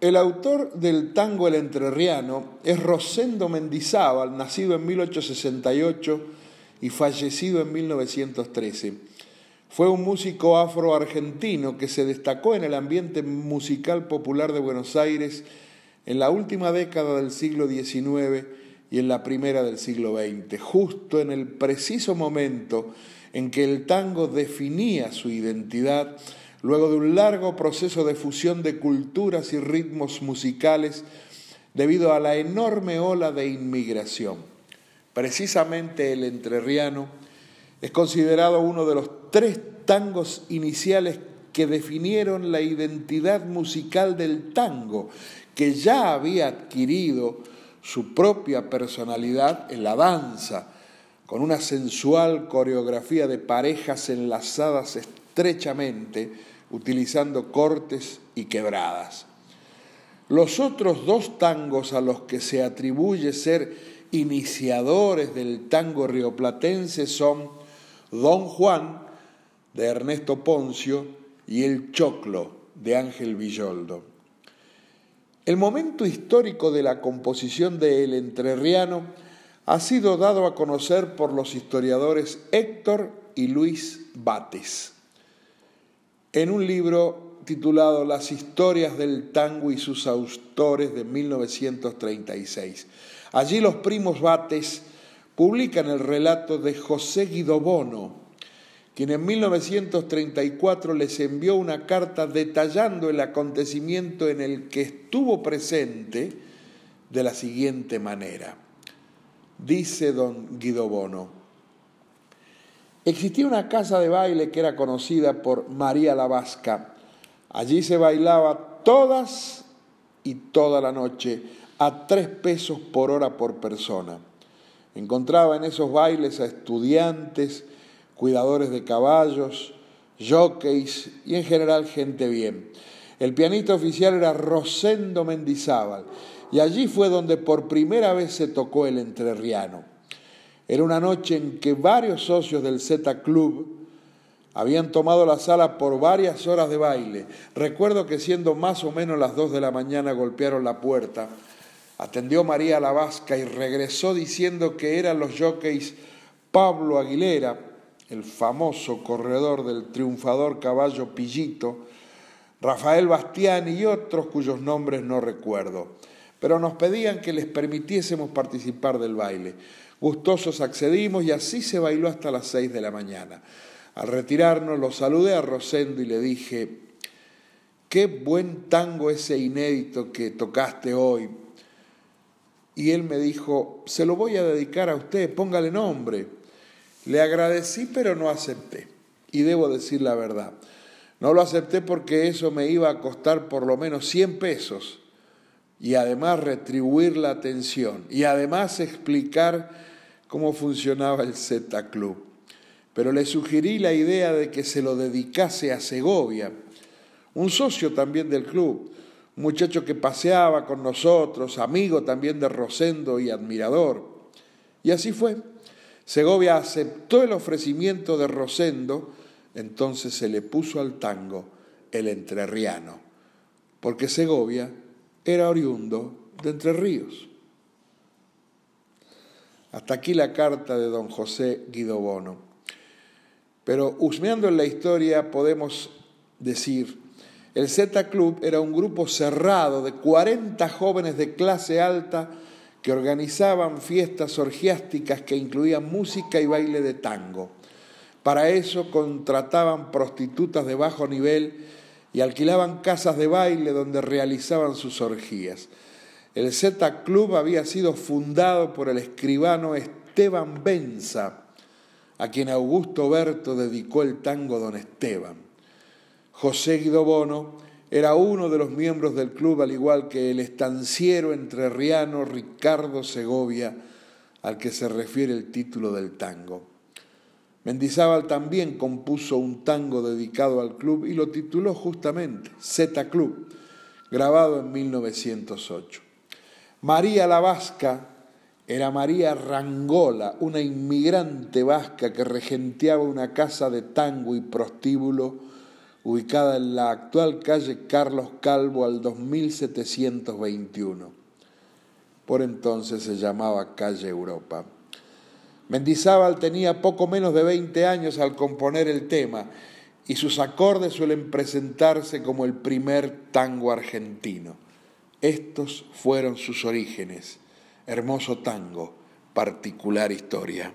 El autor del tango El Entrerriano es Rosendo Mendizábal, nacido en 1868 y fallecido en 1913. Fue un músico afro-argentino que se destacó en el ambiente musical popular de Buenos Aires en la última década del siglo XIX y en la primera del siglo XX, justo en el preciso momento en que el tango definía su identidad luego de un largo proceso de fusión de culturas y ritmos musicales debido a la enorme ola de inmigración. Precisamente el entrerriano es considerado uno de los tres tangos iniciales que definieron la identidad musical del tango, que ya había adquirido su propia personalidad en la danza, con una sensual coreografía de parejas enlazadas estrechamente, utilizando cortes y quebradas. Los otros dos tangos a los que se atribuye ser iniciadores del tango rioplatense son Don Juan de Ernesto Poncio y El Choclo de Ángel Villoldo. El momento histórico de la composición de El Entrerriano ha sido dado a conocer por los historiadores Héctor y Luis Bates en un libro titulado Las historias del tango y sus autores de 1936. Allí los primos Bates publican el relato de José Guido quien en 1934 les envió una carta detallando el acontecimiento en el que estuvo presente de la siguiente manera. Dice don Guido Bono, Existía una casa de baile que era conocida por María la Vasca. Allí se bailaba todas y toda la noche a tres pesos por hora por persona. Encontraba en esos bailes a estudiantes, cuidadores de caballos, jockeys y en general gente bien. El pianista oficial era Rosendo Mendizábal y allí fue donde por primera vez se tocó el entrerriano. Era una noche en que varios socios del Z Club habían tomado la sala por varias horas de baile. Recuerdo que siendo más o menos las dos de la mañana golpearon la puerta. Atendió María la Vasca y regresó diciendo que eran los jockeys Pablo Aguilera, el famoso corredor del triunfador caballo Pillito, Rafael Bastiani y otros cuyos nombres no recuerdo. Pero nos pedían que les permitiésemos participar del baile. Gustosos accedimos y así se bailó hasta las seis de la mañana. Al retirarnos lo saludé a Rosendo y le dije, qué buen tango ese inédito que tocaste hoy. Y él me dijo, se lo voy a dedicar a usted, póngale nombre. Le agradecí pero no acepté. Y debo decir la verdad. No lo acepté porque eso me iba a costar por lo menos 100 pesos y además retribuir la atención y además explicar cómo funcionaba el Z Club. Pero le sugerí la idea de que se lo dedicase a Segovia, un socio también del club, un muchacho que paseaba con nosotros, amigo también de Rosendo y admirador. Y así fue. Segovia aceptó el ofrecimiento de Rosendo, entonces se le puso al tango el entrerriano, porque Segovia era oriundo de Entre Ríos. Hasta aquí la carta de don José Guido Bono. Pero husmeando en la historia podemos decir, el Z Club era un grupo cerrado de 40 jóvenes de clase alta que organizaban fiestas orgiásticas que incluían música y baile de tango. Para eso contrataban prostitutas de bajo nivel y alquilaban casas de baile donde realizaban sus orgías. El Z Club había sido fundado por el escribano Esteban Benza, a quien Augusto Berto dedicó el tango Don Esteban. José Guido Bono era uno de los miembros del club, al igual que el estanciero entrerriano Ricardo Segovia, al que se refiere el título del tango. Mendizábal también compuso un tango dedicado al club y lo tituló justamente Z Club, grabado en 1908. María la Vasca era María Rangola, una inmigrante vasca que regenteaba una casa de tango y prostíbulo ubicada en la actual calle Carlos Calvo al 2721. Por entonces se llamaba calle Europa. Mendizábal tenía poco menos de 20 años al componer el tema y sus acordes suelen presentarse como el primer tango argentino. Estos fueron sus orígenes. Hermoso tango, particular historia.